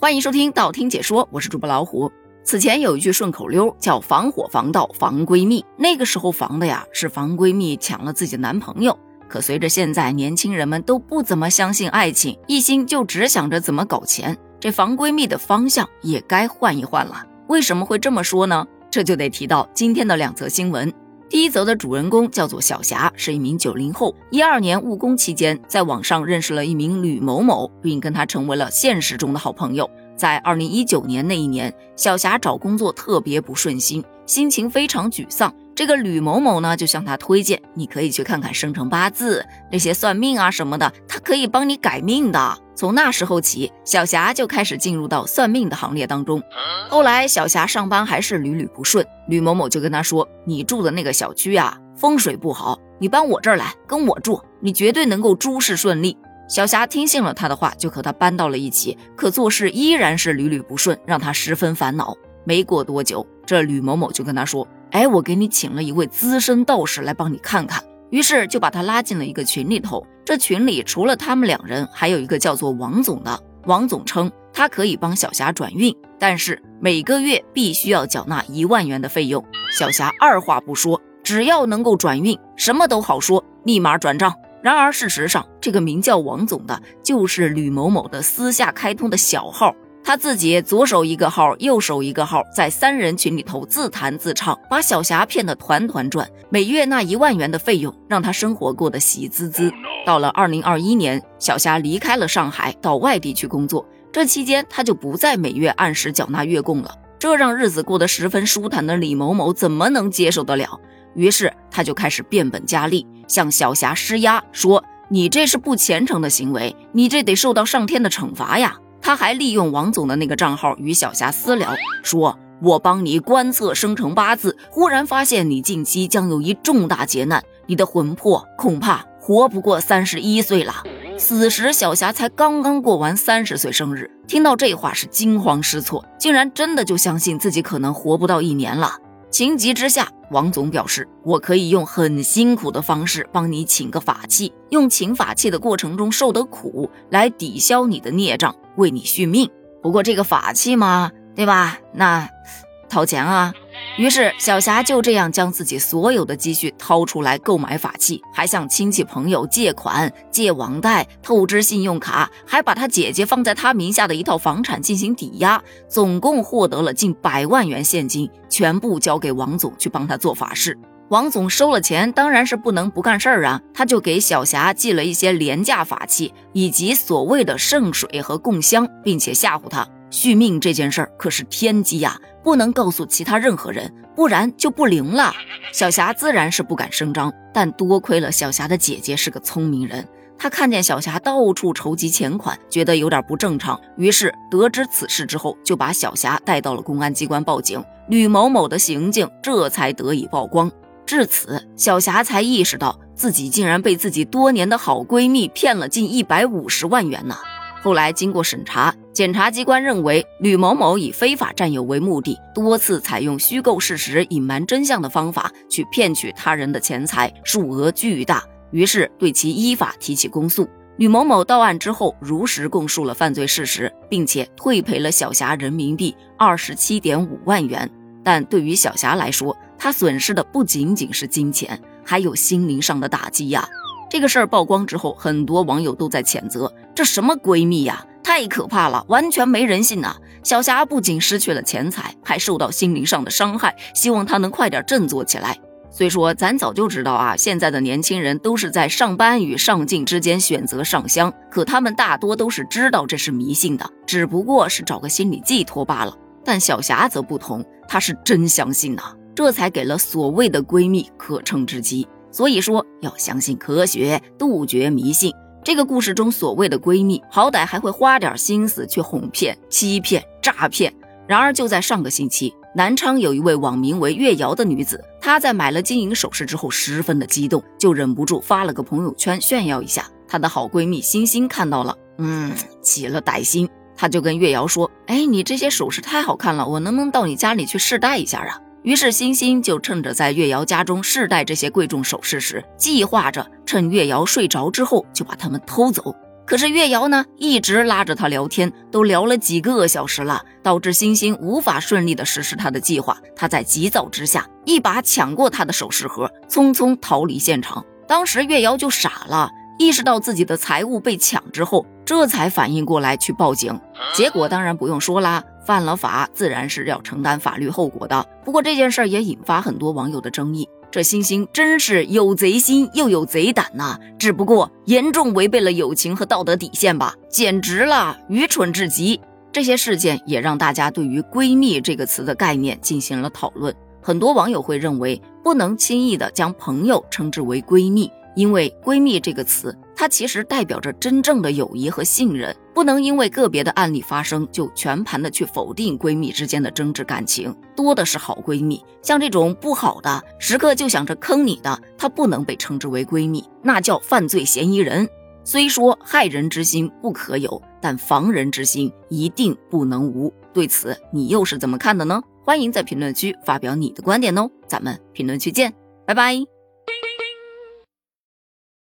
欢迎收听道听解说，我是主播老虎。此前有一句顺口溜叫“防火防盗防闺蜜”，那个时候防的呀是防闺蜜抢了自己的男朋友。可随着现在年轻人们都不怎么相信爱情，一心就只想着怎么搞钱，这防闺蜜的方向也该换一换了。为什么会这么说呢？这就得提到今天的两则新闻。第一则的主人公叫做小霞，是一名九零后。一二年务工期间，在网上认识了一名吕某某，并跟他成为了现实中的好朋友。在二零一九年那一年，小霞找工作特别不顺心，心情非常沮丧。这个吕某某呢，就向他推荐，你可以去看看生辰八字，那些算命啊什么的，他可以帮你改命的。从那时候起，小霞就开始进入到算命的行列当中。后来，小霞上班还是屡屡不顺，吕某某就跟她说：“你住的那个小区啊，风水不好，你搬我这儿来跟我住，你绝对能够诸事顺利。”小霞听信了他的话，就和他搬到了一起，可做事依然是屡屡不顺，让他十分烦恼。没过多久，这吕某某就跟他说。哎，我给你请了一位资深道士来帮你看看，于是就把他拉进了一个群里头。这群里除了他们两人，还有一个叫做王总的。王总称他可以帮小霞转运，但是每个月必须要缴纳一万元的费用。小霞二话不说，只要能够转运，什么都好说，立马转账。然而事实上，这个名叫王总的，就是吕某某的私下开通的小号。他自己左手一个号，右手一个号，在三人群里头自弹自唱，把小霞骗得团团转。每月那一万元的费用，让他生活过得喜滋滋。到了二零二一年，小霞离开了上海，到外地去工作。这期间，他就不再每月按时缴纳月供了，这让日子过得十分舒坦的李某某怎么能接受得了？于是，他就开始变本加厉，向小霞施压，说：“你这是不虔诚的行为，你这得受到上天的惩罚呀！”他还利用王总的那个账号与小霞私聊，说：“我帮你观测生辰八字，忽然发现你近期将有一重大劫难，你的魂魄恐怕活不过三十一岁了。”此时小霞才刚刚过完三十岁生日，听到这话是惊慌失措，竟然真的就相信自己可能活不到一年了。情急之下，王总表示：“我可以用很辛苦的方式帮你请个法器，用请法器的过程中受的苦来抵消你的孽障。”为你续命，不过这个法器嘛，对吧？那掏钱啊。于是小霞就这样将自己所有的积蓄掏出来购买法器，还向亲戚朋友借款、借网贷、透支信用卡，还把她姐姐放在她名下的一套房产进行抵押，总共获得了近百万元现金，全部交给王总去帮他做法事。王总收了钱，当然是不能不干事儿啊！他就给小霞寄了一些廉价法器，以及所谓的圣水和供香，并且吓唬她续命这件事儿可是天机呀，不能告诉其他任何人，不然就不灵了。小霞自然是不敢声张，但多亏了小霞的姐姐是个聪明人，她看见小霞到处筹集钱款，觉得有点不正常，于是得知此事之后，就把小霞带到了公安机关报警，吕某某的行径这才得以曝光。至此，小霞才意识到自己竟然被自己多年的好闺蜜骗了近一百五十万元呢。后来经过审查，检察机关认为吕某某以非法占有为目的，多次采用虚构事实、隐瞒真相的方法去骗取他人的钱财，数额巨大，于是对其依法提起公诉。吕某某到案之后，如实供述了犯罪事实，并且退赔了小霞人民币二十七点五万元。但对于小霞来说，她损失的不仅仅是金钱，还有心灵上的打击呀。这个事儿曝光之后，很多网友都在谴责：这什么闺蜜呀，太可怕了，完全没人性呐！小霞不仅失去了钱财，还受到心灵上的伤害。希望她能快点振作起来。虽说咱早就知道啊，现在的年轻人都是在上班与上进之间选择上香，可他们大多都是知道这是迷信的，只不过是找个心理寄托罢了。但小霞则不同，她是真相信呐，这才给了所谓的闺蜜可乘之机。所以说，要相信科学，杜绝迷信。这个故事中所谓的闺蜜，好歹还会花点心思去哄骗、欺骗、诈骗。然而，就在上个星期，南昌有一位网名为月瑶的女子，她在买了金银首饰之后，十分的激动，就忍不住发了个朋友圈炫耀一下。她的好闺蜜欣欣看到了，嗯，起了歹心。她就跟月瑶说：“哎，你这些首饰太好看了，我能不能到你家里去试戴一下啊？”于是星星就趁着在月瑶家中试戴这些贵重首饰时，计划着趁月瑶睡着之后就把它们偷走。可是月瑶呢，一直拉着他聊天，都聊了几个小时了，导致星星无法顺利的实施他的计划。他在急躁之下，一把抢过他的首饰盒，匆匆逃离现场。当时月瑶就傻了，意识到自己的财物被抢之后，这才反应过来去报警。结果当然不用说啦，犯了法自然是要承担法律后果的。不过这件事儿也引发很多网友的争议。这星星真是有贼心又有贼胆呐！只不过严重违背了友情和道德底线吧，简直了，愚蠢至极。这些事件也让大家对于“闺蜜”这个词的概念进行了讨论。很多网友会认为，不能轻易的将朋友称之为闺蜜。因为“闺蜜”这个词，它其实代表着真正的友谊和信任，不能因为个别的案例发生就全盘的去否定闺蜜之间的真挚感情。多的是好闺蜜，像这种不好的，时刻就想着坑你的，她不能被称之为闺蜜，那叫犯罪嫌疑人。虽说害人之心不可有，但防人之心一定不能无。对此，你又是怎么看的呢？欢迎在评论区发表你的观点哦，咱们评论区见，拜拜。